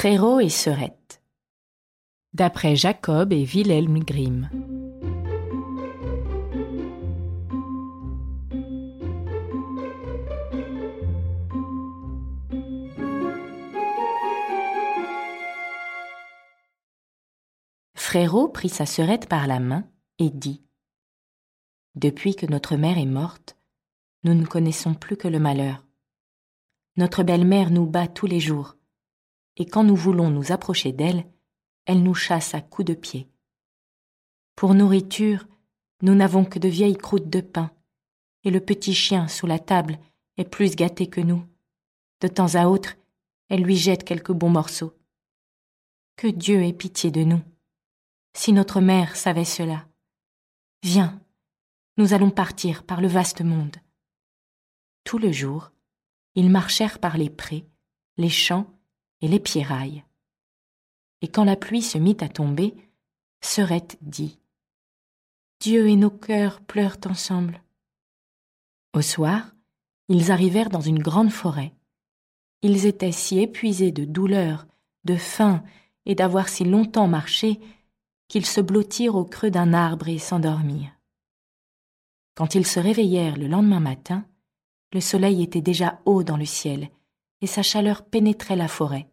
Frérot et Sœurette. D'après Jacob et Wilhelm Grimm. Frérot prit sa sœurette par la main et dit Depuis que notre mère est morte, nous ne connaissons plus que le malheur. Notre belle-mère nous bat tous les jours et quand nous voulons nous approcher d'elle, elle nous chasse à coups de pied. Pour nourriture, nous n'avons que de vieilles croûtes de pain, et le petit chien sous la table est plus gâté que nous. De temps à autre, elle lui jette quelques bons morceaux. Que Dieu ait pitié de nous. Si notre mère savait cela. Viens, nous allons partir par le vaste monde. Tout le jour, ils marchèrent par les prés, les champs et les pierrailles. Et quand la pluie se mit à tomber, Serette dit Dieu et nos cœurs pleurent ensemble. Au soir, ils arrivèrent dans une grande forêt. Ils étaient si épuisés de douleur, de faim et d'avoir si longtemps marché qu'ils se blottirent au creux d'un arbre et s'endormirent. Quand ils se réveillèrent le lendemain matin, le soleil était déjà haut dans le ciel et sa chaleur pénétrait la forêt.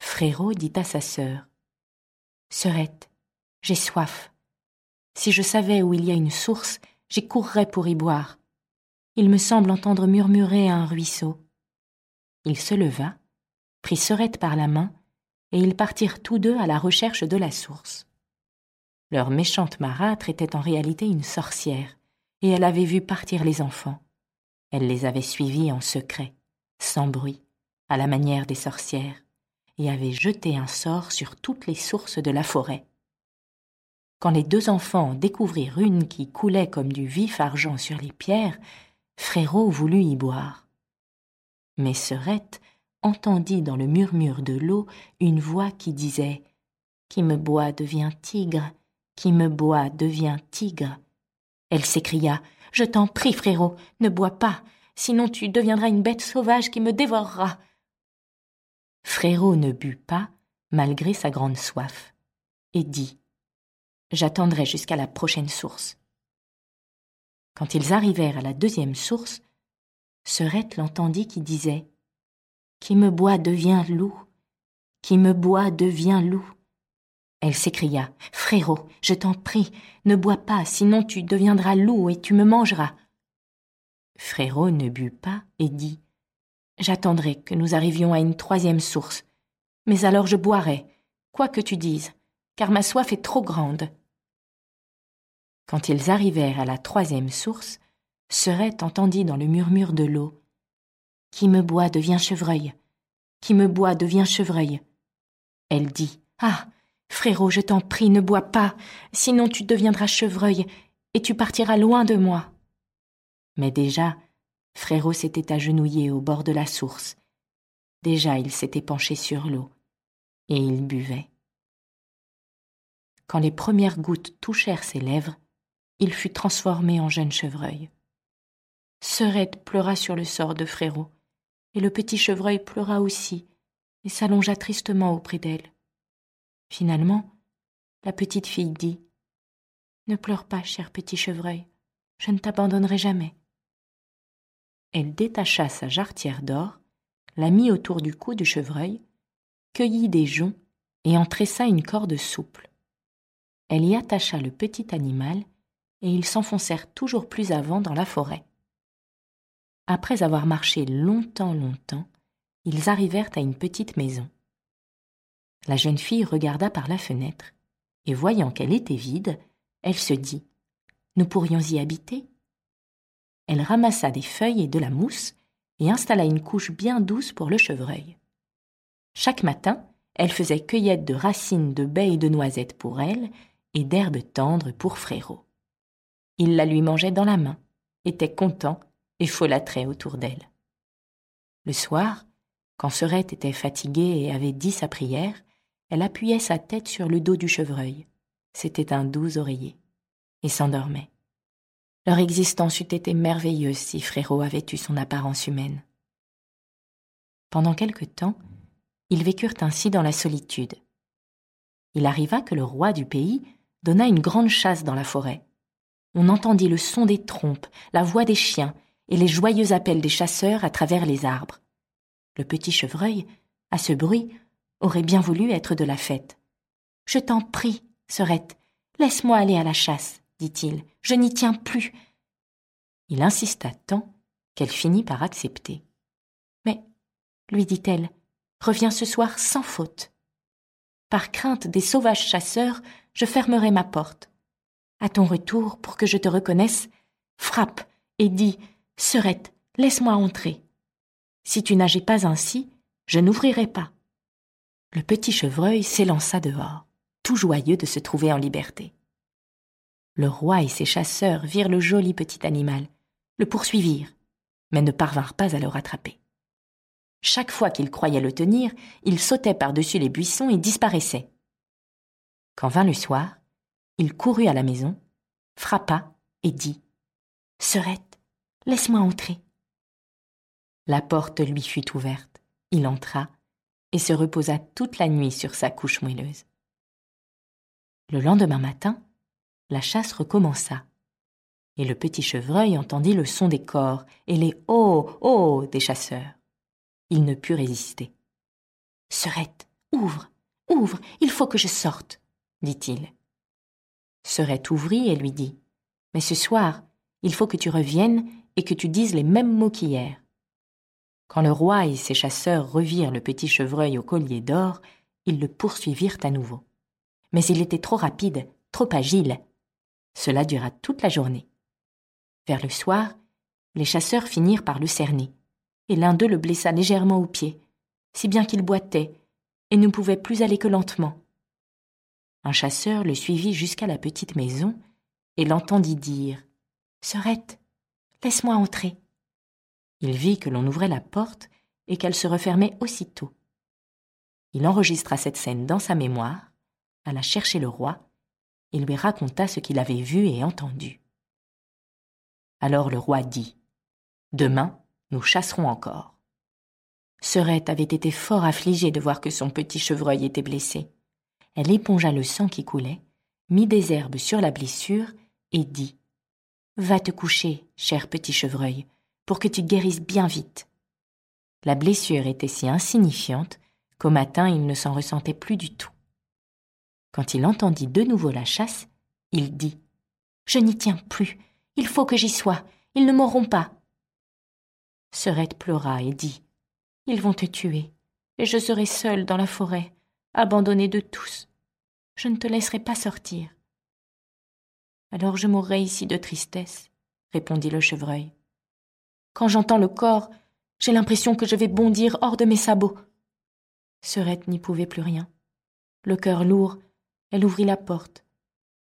Frérot dit à sa sœur Sœurette, j'ai soif. Si je savais où il y a une source, j'y courrais pour y boire. Il me semble entendre murmurer un ruisseau. Il se leva, prit Sœurette par la main, et ils partirent tous deux à la recherche de la source. Leur méchante marâtre était en réalité une sorcière, et elle avait vu partir les enfants. Elle les avait suivis en secret sans bruit, à la manière des sorcières, et avait jeté un sort sur toutes les sources de la forêt. Quand les deux enfants découvrirent une qui coulait comme du vif argent sur les pierres, Frérot voulut y boire. Mais Serette entendit dans le murmure de l'eau une voix qui disait Qui me boit devient tigre, qui me boit devient tigre. Elle s'écria Je t'en prie, frérot, ne bois pas, sinon tu deviendras une bête sauvage qui me dévorera. Frérot ne but pas, malgré sa grande soif, et dit J'attendrai jusqu'à la prochaine source. Quand ils arrivèrent à la deuxième source, Serette l'entendit qui disait Qui me boit devient loup, qui me boit devient loup. Elle s'écria Frérot, je t'en prie, ne bois pas, sinon tu deviendras loup et tu me mangeras. Frérot ne but pas et dit J'attendrai que nous arrivions à une troisième source, mais alors je boirai, quoi que tu dises, car ma soif est trop grande. Quand ils arrivèrent à la troisième source, Serette entendit dans le murmure de l'eau Qui me boit devient chevreuil, qui me boit devient chevreuil. Elle dit Ah, frérot, je t'en prie, ne bois pas, sinon tu deviendras chevreuil et tu partiras loin de moi. Mais déjà, Frérot s'était agenouillé au bord de la source. Déjà il s'était penché sur l'eau, et il buvait. Quand les premières gouttes touchèrent ses lèvres, il fut transformé en jeune chevreuil. Serette pleura sur le sort de Frérot, et le petit chevreuil pleura aussi, et s'allongea tristement auprès d'elle. Finalement, la petite fille dit Ne pleure pas, cher petit chevreuil, je ne t'abandonnerai jamais. Elle détacha sa jarretière d'or, la mit autour du cou du chevreuil, cueillit des joncs et en tressa une corde souple. Elle y attacha le petit animal et ils s'enfoncèrent toujours plus avant dans la forêt. Après avoir marché longtemps, longtemps, ils arrivèrent à une petite maison. La jeune fille regarda par la fenêtre, et voyant qu'elle était vide, elle se dit Nous pourrions y habiter? Elle ramassa des feuilles et de la mousse et installa une couche bien douce pour le chevreuil. Chaque matin, elle faisait cueillette de racines de baies et de noisettes pour elle et d'herbes tendres pour Frérot. Il la lui mangeait dans la main, était content et folâtrait autour d'elle. Le soir, quand Serette était fatiguée et avait dit sa prière, elle appuyait sa tête sur le dos du chevreuil. C'était un doux oreiller. Et s'endormait. Leur existence eût été merveilleuse si Frérot avait eu son apparence humaine. Pendant quelque temps, Ils vécurent ainsi dans la solitude. Il arriva que le roi du pays donna une grande chasse dans la forêt. On entendit le son des trompes, la voix des chiens et les joyeux appels des chasseurs à travers les arbres. Le petit chevreuil, à ce bruit, aurait bien voulu être de la fête. Je t'en prie, Serette, laisse-moi aller à la chasse, dit-il. Je n'y tiens plus. Il insista tant qu'elle finit par accepter. Mais, lui dit-elle, reviens ce soir sans faute. Par crainte des sauvages chasseurs, je fermerai ma porte. À ton retour, pour que je te reconnaisse, frappe et dis Serette, laisse-moi entrer. Si tu n'agis pas ainsi, je n'ouvrirai pas. Le petit chevreuil s'élança dehors, tout joyeux de se trouver en liberté. Le roi et ses chasseurs virent le joli petit animal, le poursuivirent, mais ne parvinrent pas à le rattraper. Chaque fois qu'il croyait le tenir, il sautait par-dessus les buissons et disparaissait. Quand vint le soir, il courut à la maison, frappa et dit Serette, laisse-moi entrer. La porte lui fut ouverte. Il entra et se reposa toute la nuit sur sa couche moelleuse. Le lendemain matin, la chasse recommença, et le petit chevreuil entendit le son des corps et les oh oh des chasseurs. Il ne put résister. Serette, ouvre, ouvre, il faut que je sorte, dit-il. Serette ouvrit et lui dit Mais ce soir, il faut que tu reviennes et que tu dises les mêmes mots qu'hier. Quand le roi et ses chasseurs revirent le petit chevreuil au collier d'or, ils le poursuivirent à nouveau. Mais il était trop rapide, trop agile. Cela dura toute la journée. Vers le soir, les chasseurs finirent par le cerner, et l'un d'eux le blessa légèrement au pied, si bien qu'il boitait, et ne pouvait plus aller que lentement. Un chasseur le suivit jusqu'à la petite maison et l'entendit dire Serette, laisse-moi entrer. Il vit que l'on ouvrait la porte et qu'elle se refermait aussitôt. Il enregistra cette scène dans sa mémoire, alla chercher le roi et lui raconta ce qu'il avait vu et entendu. Alors le roi dit Demain, nous chasserons encore. Serette avait été fort affligée de voir que son petit chevreuil était blessé. Elle épongea le sang qui coulait, mit des herbes sur la blessure et dit Va te coucher, cher petit chevreuil, pour que tu guérisses bien vite. La blessure était si insignifiante qu'au matin il ne s'en ressentait plus du tout. Quand il entendit de nouveau la chasse, il dit Je n'y tiens plus, il faut que j'y sois, ils ne m'auront pas. Serette pleura et dit Ils vont te tuer, et je serai seule dans la forêt, abandonnée de tous. Je ne te laisserai pas sortir. Alors je mourrai ici de tristesse, répondit le chevreuil. Quand j'entends le corps, j'ai l'impression que je vais bondir hors de mes sabots. Serette n'y pouvait plus rien. Le cœur lourd, elle ouvrit la porte,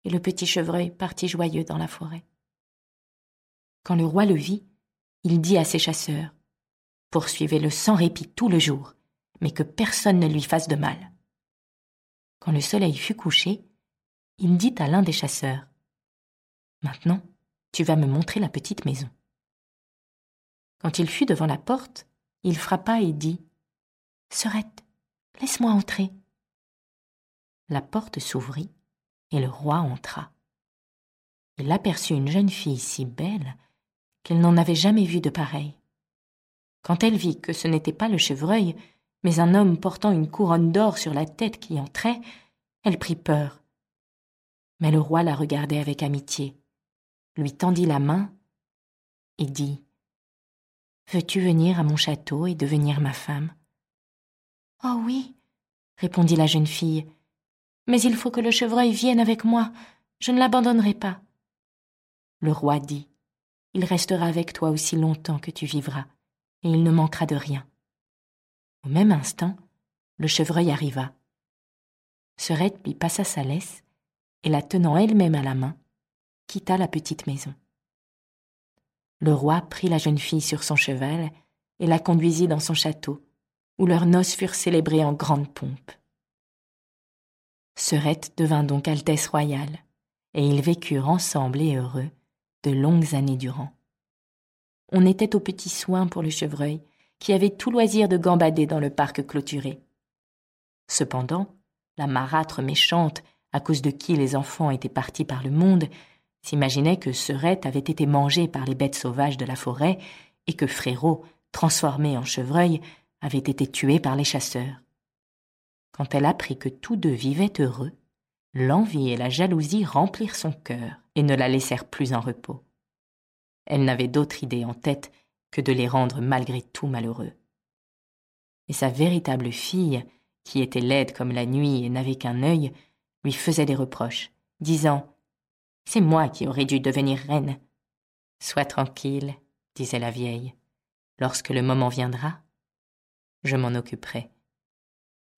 et le petit chevreuil partit joyeux dans la forêt. Quand le roi le vit, il dit à ses chasseurs Poursuivez-le sans répit tout le jour, mais que personne ne lui fasse de mal. Quand le soleil fut couché, il dit à l'un des chasseurs Maintenant, tu vas me montrer la petite maison. Quand il fut devant la porte, il frappa et dit Serette, laisse-moi entrer. La porte s'ouvrit et le roi entra. Il aperçut une jeune fille si belle qu'elle n'en avait jamais vu de pareille. Quand elle vit que ce n'était pas le chevreuil, mais un homme portant une couronne d'or sur la tête qui entrait, elle prit peur. Mais le roi la regardait avec amitié, lui tendit la main et dit Veux-tu venir à mon château et devenir ma femme Oh oui, répondit la jeune fille. Mais il faut que le chevreuil vienne avec moi. Je ne l'abandonnerai pas. Le roi dit Il restera avec toi aussi longtemps que tu vivras, et il ne manquera de rien. Au même instant, le chevreuil arriva. Serette lui passa sa laisse, et la tenant elle-même à la main, quitta la petite maison. Le roi prit la jeune fille sur son cheval et la conduisit dans son château, où leurs noces furent célébrées en grande pompe. Serette devint donc Altesse royale, et ils vécurent ensemble et heureux de longues années durant. On était aux petits soins pour le chevreuil, qui avait tout loisir de gambader dans le parc clôturé. Cependant, la marâtre méchante, à cause de qui les enfants étaient partis par le monde, s'imaginait que Serette avait été mangée par les bêtes sauvages de la forêt et que Frérot, transformé en chevreuil, avait été tué par les chasseurs. Quand elle apprit que tous deux vivaient heureux, l'envie et la jalousie remplirent son cœur et ne la laissèrent plus en repos. Elle n'avait d'autre idée en tête que de les rendre malgré tout malheureux. Et sa véritable fille, qui était laide comme la nuit et n'avait qu'un œil, lui faisait des reproches, disant C'est moi qui aurais dû devenir reine. Sois tranquille, disait la vieille. Lorsque le moment viendra, je m'en occuperai.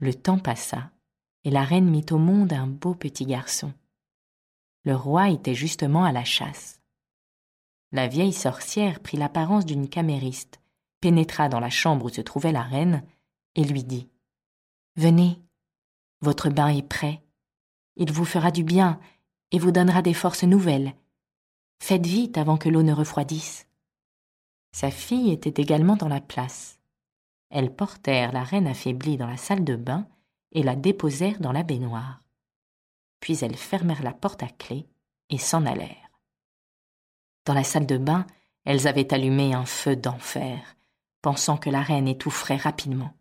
Le temps passa, et la reine mit au monde un beau petit garçon. Le roi était justement à la chasse. La vieille sorcière prit l'apparence d'une camériste, pénétra dans la chambre où se trouvait la reine, et lui dit Venez, votre bain est prêt. Il vous fera du bien et vous donnera des forces nouvelles. Faites vite avant que l'eau ne refroidisse. Sa fille était également dans la place. Elles portèrent la reine affaiblie dans la salle de bain et la déposèrent dans la baignoire. Puis elles fermèrent la porte à clé et s'en allèrent. Dans la salle de bain, elles avaient allumé un feu d'enfer, pensant que la reine étoufferait rapidement.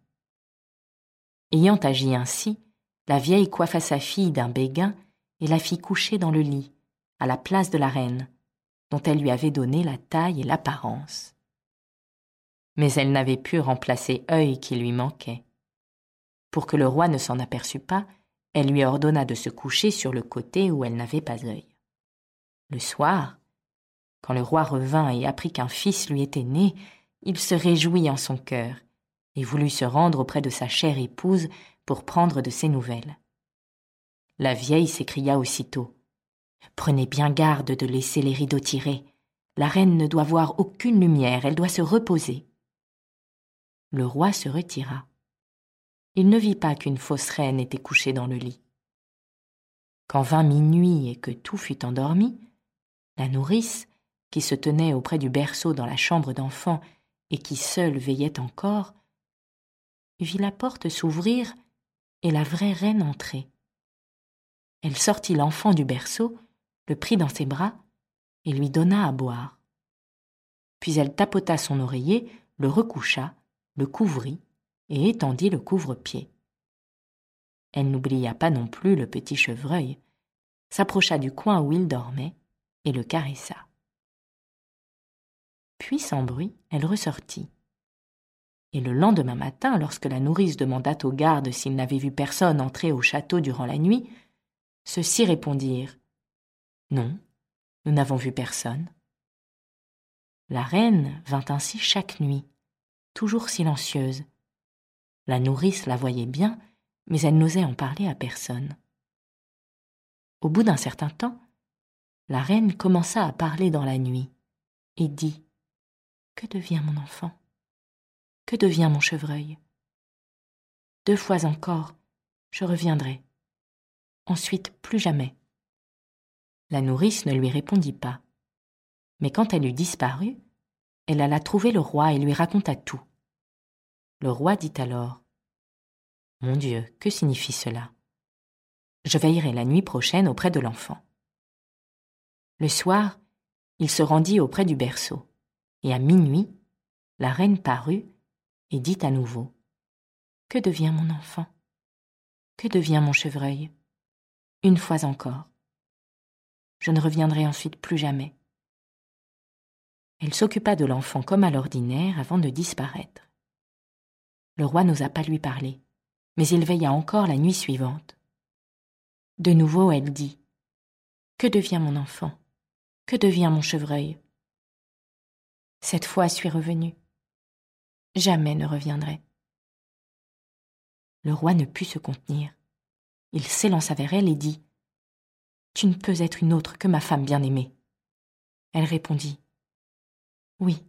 Ayant agi ainsi, la vieille coiffa sa fille d'un béguin et la fit coucher dans le lit, à la place de la reine, dont elle lui avait donné la taille et l'apparence mais elle n'avait pu remplacer œil qui lui manquait. Pour que le roi ne s'en aperçût pas, elle lui ordonna de se coucher sur le côté où elle n'avait pas œil. Le soir, quand le roi revint et apprit qu'un fils lui était né, il se réjouit en son cœur et voulut se rendre auprès de sa chère épouse pour prendre de ses nouvelles. La vieille s'écria aussitôt. Prenez bien garde de laisser les rideaux tirés. La reine ne doit voir aucune lumière, elle doit se reposer le roi se retira. Il ne vit pas qu'une fausse reine était couchée dans le lit. Quand vint minuit et que tout fut endormi, la nourrice, qui se tenait auprès du berceau dans la chambre d'enfant et qui seule veillait encore, vit la porte s'ouvrir et la vraie reine entrer. Elle sortit l'enfant du berceau, le prit dans ses bras et lui donna à boire. Puis elle tapota son oreiller, le recoucha le couvrit et étendit le couvre-pied. Elle n'oublia pas non plus le petit chevreuil, s'approcha du coin où il dormait et le caressa. Puis sans bruit, elle ressortit. Et le lendemain matin, lorsque la nourrice demanda aux gardes s'ils n'avaient vu personne entrer au château durant la nuit, ceux-ci répondirent Non, nous n'avons vu personne. La reine vint ainsi chaque nuit, toujours silencieuse. La nourrice la voyait bien, mais elle n'osait en parler à personne. Au bout d'un certain temps, la reine commença à parler dans la nuit et dit Que devient mon enfant? Que devient mon chevreuil? Deux fois encore, je reviendrai. Ensuite, plus jamais. La nourrice ne lui répondit pas. Mais quand elle eut disparu, elle alla trouver le roi et lui raconta tout. Le roi dit alors Mon Dieu, que signifie cela? Je veillerai la nuit prochaine auprès de l'enfant. Le soir, il se rendit auprès du berceau, et à minuit, la reine parut et dit à nouveau Que devient mon enfant? Que devient mon chevreuil? Une fois encore. Je ne reviendrai ensuite plus jamais. Elle s'occupa de l'enfant comme à l'ordinaire avant de disparaître. Le roi n'osa pas lui parler, mais il veilla encore la nuit suivante. De nouveau, elle dit Que devient mon enfant? Que devient mon chevreuil? Cette fois suis revenue. Jamais ne reviendrai. Le roi ne put se contenir. Il s'élança vers elle et dit Tu ne peux être une autre que ma femme bien-aimée. Elle répondit oui,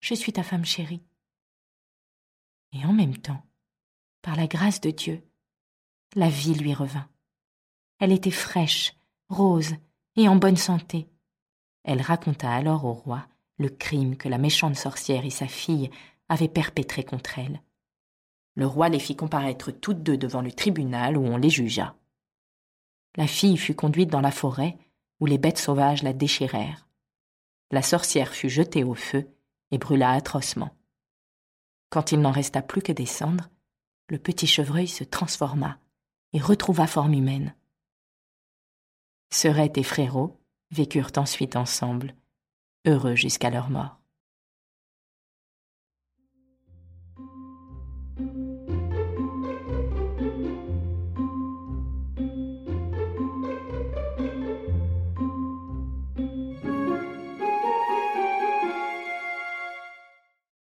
je suis ta femme chérie. Et en même temps, par la grâce de Dieu, la vie lui revint. Elle était fraîche, rose et en bonne santé. Elle raconta alors au roi le crime que la méchante sorcière et sa fille avaient perpétré contre elle. Le roi les fit comparaître toutes deux devant le tribunal où on les jugea. La fille fut conduite dans la forêt où les bêtes sauvages la déchirèrent. La sorcière fut jetée au feu et brûla atrocement. Quand il n'en resta plus que des cendres, le petit chevreuil se transforma et retrouva forme humaine. Serette et Frérot vécurent ensuite ensemble, heureux jusqu'à leur mort.